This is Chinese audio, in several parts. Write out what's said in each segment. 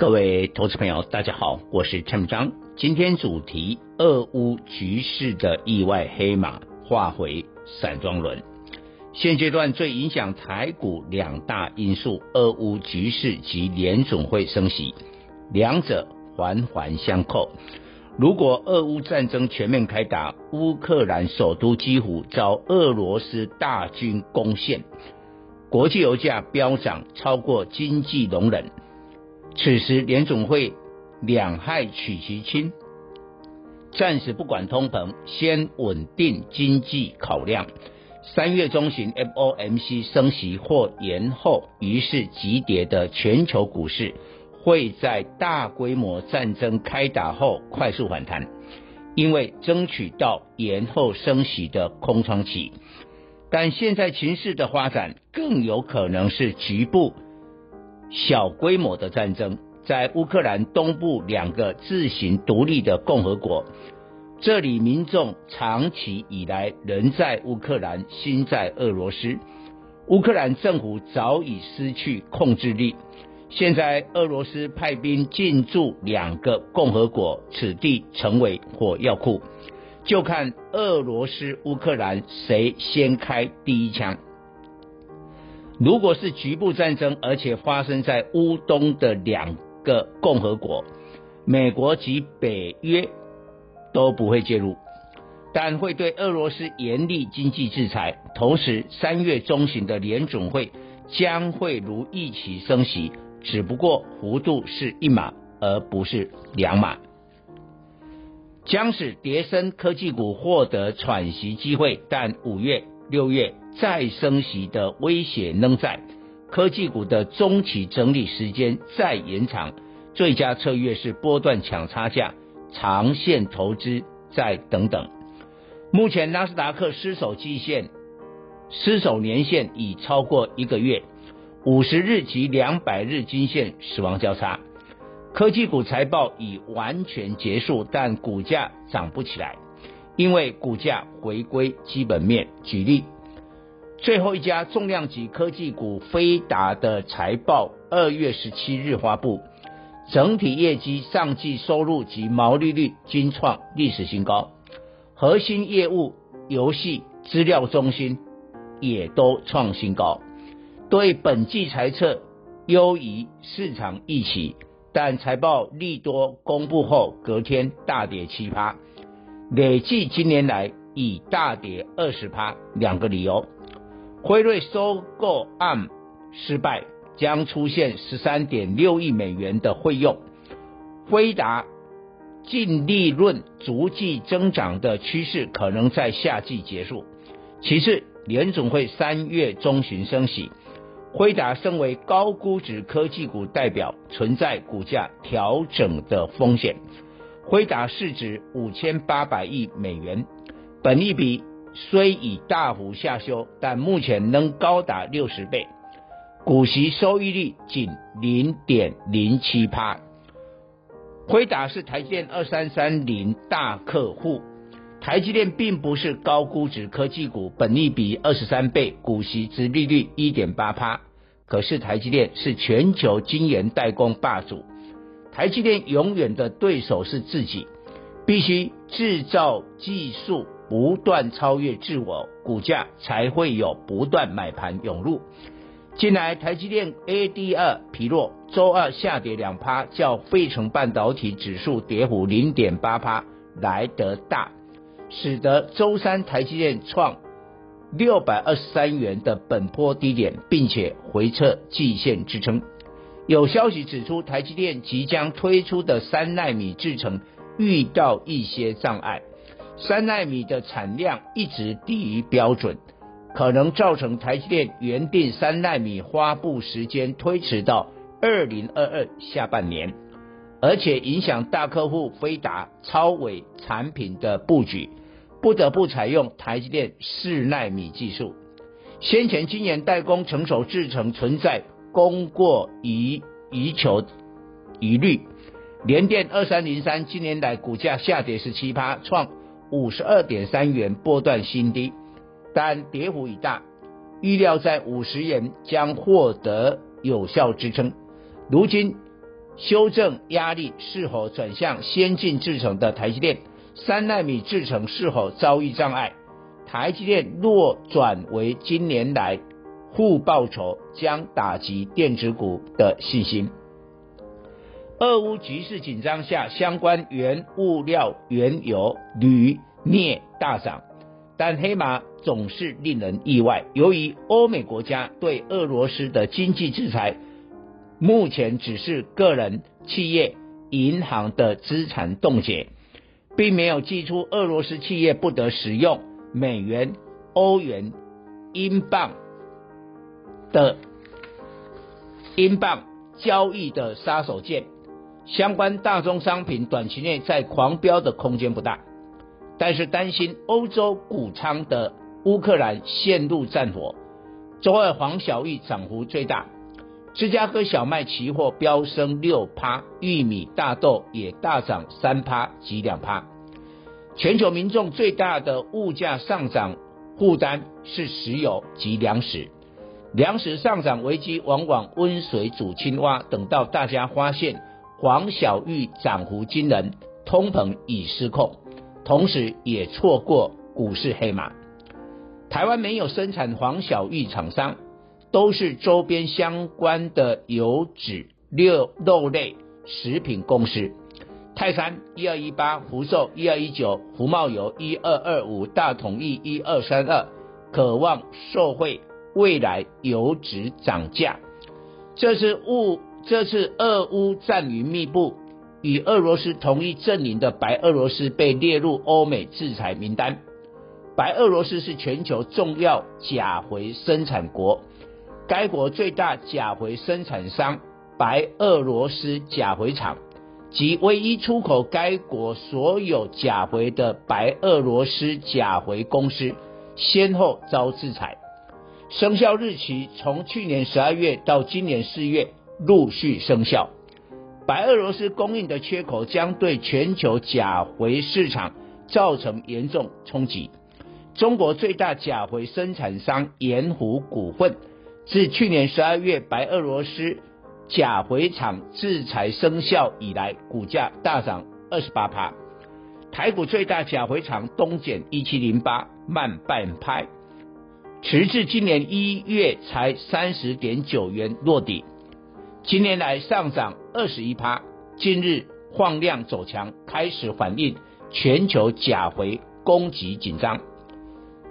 各位投资朋友，大家好，我是陈章。今天主题：俄乌局势的意外黑马化回散装轮。现阶段最影响台股两大因素：俄乌局势及联总会升息，两者环环相扣。如果俄乌战争全面开打，乌克兰首都基辅遭俄罗斯大军攻陷。国际油价飙涨超过经济容忍，此时联总会两害取其轻，暂时不管通膨，先稳定经济考量。三月中旬 FOMC 升息或延后，于是急跌的全球股市会在大规模战争开打后快速反弹，因为争取到延后升息的空窗期。但现在情势的发展更有可能是局部小规模的战争，在乌克兰东部两个自行独立的共和国，这里民众长期以来人在乌克兰，心在俄罗斯，乌克兰政府早已失去控制力。现在俄罗斯派兵进驻两个共和国，此地成为火药库。就看俄罗斯、乌克兰谁先开第一枪。如果是局部战争，而且发生在乌东的两个共和国，美国及北约都不会介入，但会对俄罗斯严厉经济制裁。同时，三月中旬的联准会将会如预期升息，只不过幅度是一码，而不是两码。将使跌深科技股获得喘息机会，但五月、六月再升息的威胁仍在，科技股的中期整理时间再延长，最佳策略是波段抢差价，长线投资再等等。目前纳斯达克失守季线、失守年线已超过一个月，五十日及两百日均线死亡交叉。科技股财报已完全结束，但股价涨不起来，因为股价回归基本面。举例，最后一家重量级科技股飞达的财报二月十七日发布，整体业绩、上季收入及毛利率均创历史新高，核心业务游戏资料中心也都创新高，对本季财测优于市场预期。但财报利多公布后，隔天大跌七趴，累计今年来已大跌二十趴。两个理由：辉瑞收购案失败，将出现十三点六亿美元的费用；辉达净利润逐季增长的趋势可能在夏季结束。其次，联总会三月中旬升息。辉达身为高估值科技股代表，存在股价调整的风险。辉达市值五千八百亿美元，本益比虽已大幅下修，但目前仍高达六十倍，股息收益率仅零点零七趴。辉达是台积电二三三零大客户。台积电并不是高估值科技股，本益比二十三倍，股息殖利率一点八趴。可是台积电是全球晶圆代工霸主，台积电永远的对手是自己，必须制造技术不断超越自我，股价才会有不断买盘涌入。近来台积电 ADR 疲弱，周二下跌两趴，较费城半导体指数跌幅零点八趴来得大。使得周三台积电创六百二十三元的本波低点，并且回撤季线支撑。有消息指出，台积电即将推出的三奈米制程遇到一些障碍，三奈米的产量一直低于标准，可能造成台积电原定三奈米发布时间推迟到二零二二下半年。而且影响大客户飞达超微产品的布局，不得不采用台积电四奈米技术。先前晶圆代工成熟制程存在供过于于求疑虑，联电二三零三今年来股价下跌十七趴，创五十二点三元波段新低，但跌幅已大，预料在五十元将获得有效支撑。如今修正压力是否转向先进制程的台积电？三纳米制程是否遭遇障碍？台积电若转为今年来负报酬，将打击电子股的信心。俄乌局势紧张下，相关原物料、原油、铝、镍大涨，但黑马总是令人意外。由于欧美国家对俄罗斯的经济制裁。目前只是个人、企业、银行的资产冻结，并没有寄出俄罗斯企业不得使用美元、欧元、英镑的英镑交易的杀手锏。相关大宗商品短期内在狂飙的空间不大，但是担心欧洲谷仓的乌克兰陷入战火。周二黄小玉涨幅最大。芝加哥小麦期货飙升六趴，玉米、大豆也大涨三趴及两趴。全球民众最大的物价上涨负担是石油及粮食，粮食上涨危机往往温水煮青蛙。等到大家发现黄小玉涨幅惊人，通膨已失控，同时也错过股市黑马。台湾没有生产黄小玉厂商。都是周边相关的油脂、肉肉类、食品公司，泰山一二一八、福寿一二一九、福茂油一二二五、大统一一二三二，渴望受惠未来油脂涨价。这次乌这次俄乌战云密布，与俄罗斯同一阵营的白俄罗斯被列入欧美制裁名单。白俄罗斯是全球重要钾肥生产国。该国最大钾肥生产商白俄罗斯钾肥厂及唯一出口该国所有钾肥的白俄罗斯钾肥公司，先后遭制裁，生效日期从去年十二月到今年四月陆续生效。白俄罗斯供应的缺口将对全球钾肥市场造成严重冲击。中国最大钾肥生产商盐湖股份。自去年十二月白俄罗斯钾肥厂制裁生效以来，股价大涨二十八趴。台股最大钾肥厂东碱一七零八慢半拍，迟至今年一月才三十点九元落底。今年来上涨二十一趴，近日放量走强，开始反映全球钾肥供给紧张。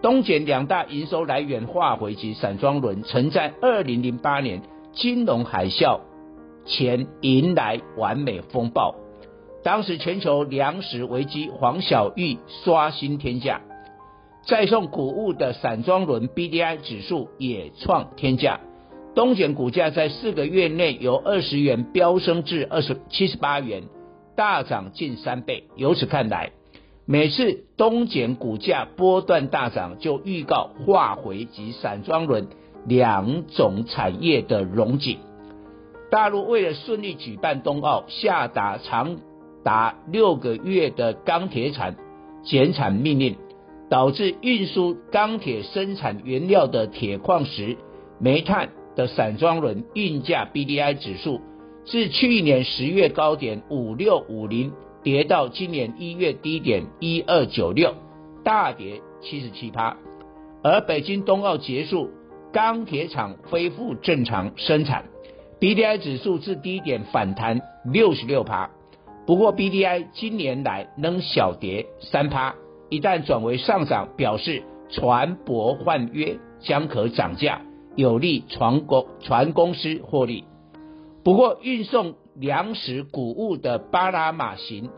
东碱两大营收来源化肥及散装轮，曾在二零零八年金融海啸前迎来完美风暴。当时全球粮食危机，黄小玉刷新天价，再送谷物的散装轮 BDI 指数也创天价。东碱股价在四个月内由二十元飙升至二十七十八元，大涨近三倍。由此看来，每次东碱股价波段大涨，就预告化肥及散装轮两种产业的荣景。大陆为了顺利举办冬奥，下达长达六个月的钢铁产减产命令，导致运输钢铁生产原料的铁矿石、煤炭的散装轮运价 BDI 指数自去年十月高点五六五零。跌到今年一月低点一二九六，大跌七十七趴。而北京冬奥结束，钢铁厂恢复正常生产，BDI 指数至低点反弹六十六趴。不过 BDI 今年来仍小跌三趴，一旦转为上涨，表示船舶换约将可涨价，有利船公船公司获利。不过运送粮食谷物的巴拿马型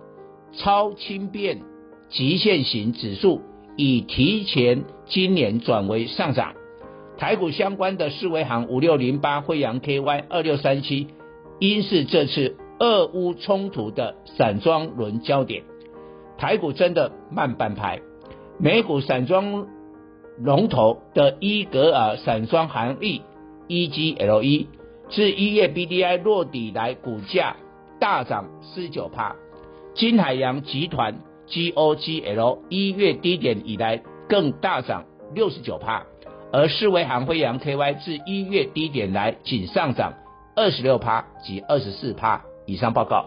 超轻便极限型指数已提前今年转为上涨。台股相关的四维航五六零八、慧洋 KY 二六三七，因是这次俄乌冲突的散装轮焦点，台股真的慢半拍。美股散装龙头的伊格尔散装行业 （EGLE） 自一月 BDI 落底来，股价大涨四九趴。金海洋集团 （GOGL） 一月低点以来更大涨六十九趴，而世维航飞扬 KY 自一月低点来仅上涨二十六趴及二十四趴。以上报告。